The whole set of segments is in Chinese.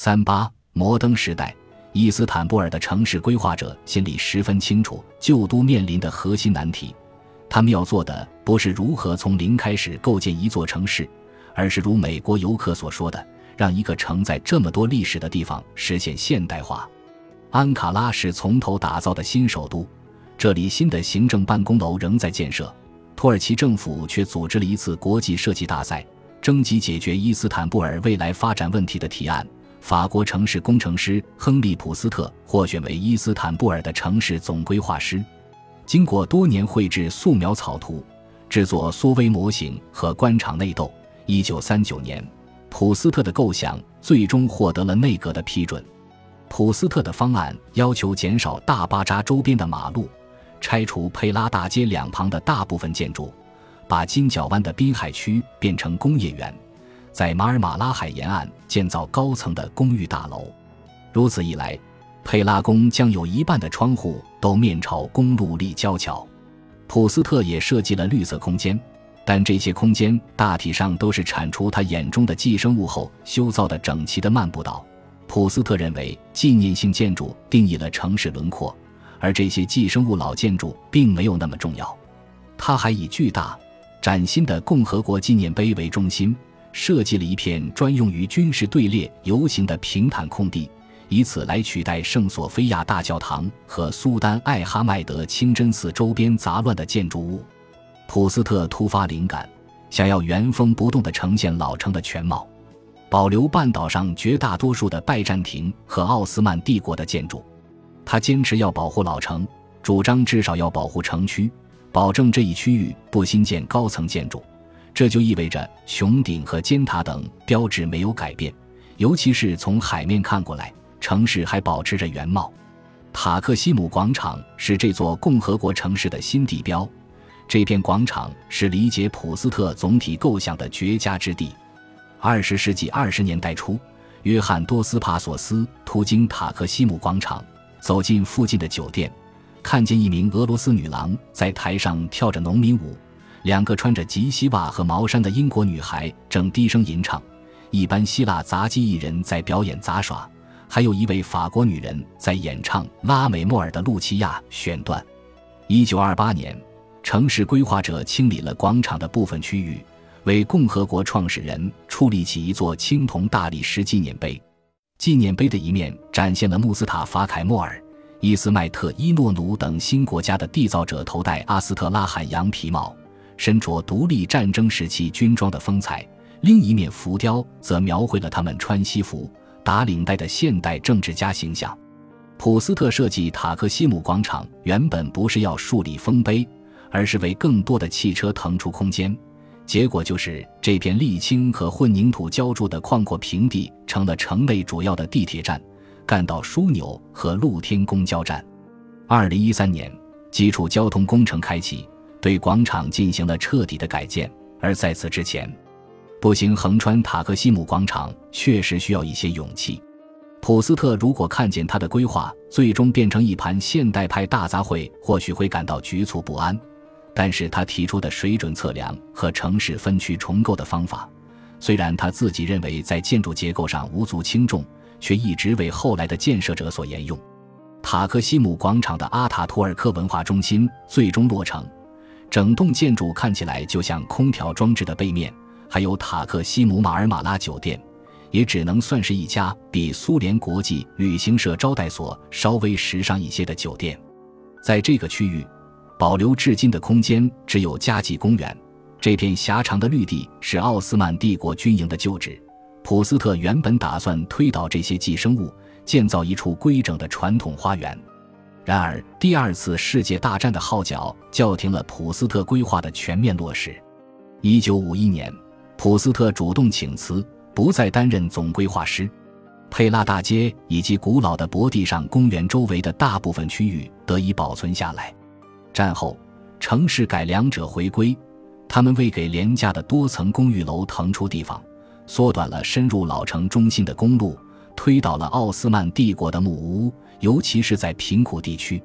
三八摩登时代，伊斯坦布尔的城市规划者心里十分清楚旧都面临的核心难题。他们要做的不是如何从零开始构建一座城市，而是如美国游客所说的，让一个承载这么多历史的地方实现现代化。安卡拉是从头打造的新首都，这里新的行政办公楼仍在建设。土耳其政府却组织了一次国际设计大赛，征集解决伊斯坦布尔未来发展问题的提案。法国城市工程师亨利·普斯特获选为伊斯坦布尔的城市总规划师。经过多年绘制素描草图、制作缩微模型和官场内斗，一九三九年，普斯特的构想最终获得了内阁的批准。普斯特的方案要求减少大巴扎周边的马路。拆除佩拉大街两旁的大部分建筑，把金角湾的滨海区变成工业园，在马尔马拉海沿岸建造高层的公寓大楼。如此一来，佩拉宫将有一半的窗户都面朝公路立交桥。普斯特也设计了绿色空间，但这些空间大体上都是铲除他眼中的寄生物后修造的整齐的漫步道。普斯特认为，纪念性建筑定义了城市轮廓。而这些寄生物老建筑并没有那么重要，他还以巨大、崭新的共和国纪念碑为中心，设计了一片专用于军事队列游行的平坦空地，以此来取代圣索菲亚大教堂和苏丹艾哈迈德清真寺周边杂乱的建筑物。普斯特突发灵感，想要原封不动地呈现老城的全貌，保留半岛上绝大多数的拜占庭和奥斯曼帝国的建筑。他坚持要保护老城，主张至少要保护城区，保证这一区域不新建高层建筑。这就意味着穹顶和尖塔等标志没有改变，尤其是从海面看过来，城市还保持着原貌。塔克西姆广场是这座共和国城市的新地标，这片广场是理解普斯特总体构想的绝佳之地。二十世纪二十年代初，约翰多斯帕索斯途经塔克西姆广场。走进附近的酒店，看见一名俄罗斯女郎在台上跳着农民舞，两个穿着及膝袜和毛衫的英国女孩正低声吟唱，一班希腊杂技艺人在表演杂耍，还有一位法国女人在演唱拉美莫尔的《露琪亚》选段。一九二八年，城市规划者清理了广场的部分区域，为共和国创始人矗立起一座青铜大理石纪念碑。纪念碑的一面展现了穆斯塔法·凯莫尔、伊斯迈特·伊诺努等新国家的缔造者头戴阿斯特拉罕羊皮帽，身着独立战争时期军装的风采；另一面浮雕则描绘了他们穿西服、打领带的现代政治家形象。普斯特设计塔克西姆广场原本不是要树立丰碑，而是为更多的汽车腾出空间。结果就是这片沥青和混凝土浇筑的旷阔平地成了城内主要的地铁站、干道枢纽和露天公交站。二零一三年，基础交通工程开启，对广场进行了彻底的改建。而在此之前，步行横穿塔克西姆广场确实需要一些勇气。普斯特如果看见他的规划最终变成一盘现代派大杂烩，或许会感到局促不安。但是他提出的水准测量和城市分区重构的方法，虽然他自己认为在建筑结构上无足轻重，却一直为后来的建设者所沿用。塔克西姆广场的阿塔图尔克文化中心最终落成，整栋建筑看起来就像空调装置的背面。还有塔克西姆马尔马拉酒店，也只能算是一家比苏联国际旅行社招待所稍微时尚一些的酒店。在这个区域。保留至今的空间只有加济公园，这片狭长的绿地是奥斯曼帝国军营的旧址。普斯特原本打算推倒这些寄生物，建造一处规整的传统花园。然而，第二次世界大战的号角叫停了普斯特规划的全面落实。一九五一年，普斯特主动请辞，不再担任总规划师。佩拉大街以及古老的博地上公园周围的大部分区域得以保存下来。战后，城市改良者回归，他们为给廉价的多层公寓楼腾出地方，缩短了深入老城中心的公路，推倒了奥斯曼帝国的木屋，尤其是在贫苦地区，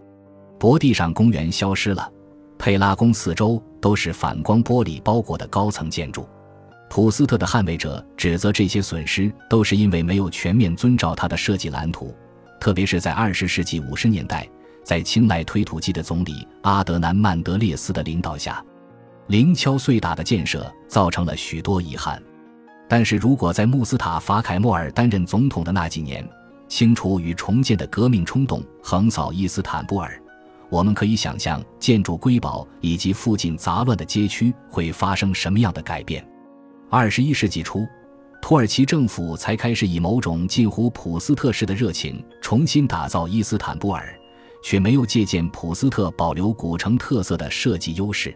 博地上公园消失了，佩拉宫四周都是反光玻璃包裹的高层建筑。普斯特的捍卫者指责这些损失都是因为没有全面遵照他的设计蓝图，特别是在二十世纪五十年代，在青睐推土机的总理阿德南曼德列斯的领导下，零敲碎打的建设造成了许多遗憾。但是如果在穆斯塔法凯莫尔担任总统的那几年，清除与重建的革命冲动横扫伊斯坦布尔，我们可以想象建筑瑰宝以及附近杂乱的街区会发生什么样的改变。二十一世纪初，土耳其政府才开始以某种近乎普斯特式的热情重新打造伊斯坦布尔，却没有借鉴普斯特保留古城特色的设计优势。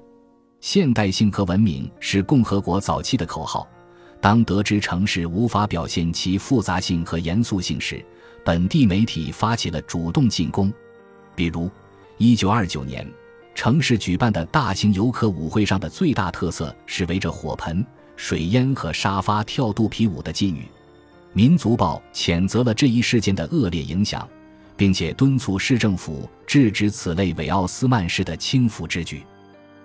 现代性和文明是共和国早期的口号。当得知城市无法表现其复杂性和严肃性时，本地媒体发起了主动进攻，比如1929年，城市举办的大型游客舞会上的最大特色是围着火盆、水烟和沙发跳肚皮舞的妓女。《民族报》谴责了这一事件的恶劣影响，并且敦促市政府制止此类伪奥斯曼式的轻浮之举。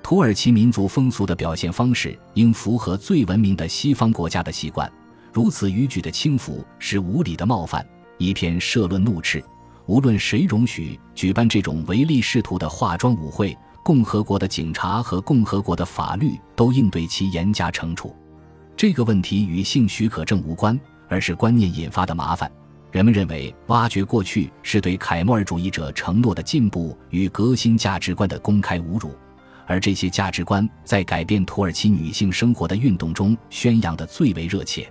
土耳其民族风俗的表现方式应符合最文明的西方国家的习惯，如此逾矩的轻浮是无理的冒犯。一篇社论怒斥：无论谁容许举办这种唯利是图的化妆舞会，共和国的警察和共和国的法律都应对其严加惩处。这个问题与性许可证无关，而是观念引发的麻烦。人们认为，挖掘过去是对凯末尔主义者承诺的进步与革新价值观的公开侮辱，而这些价值观在改变土耳其女性生活的运动中宣扬的最为热切。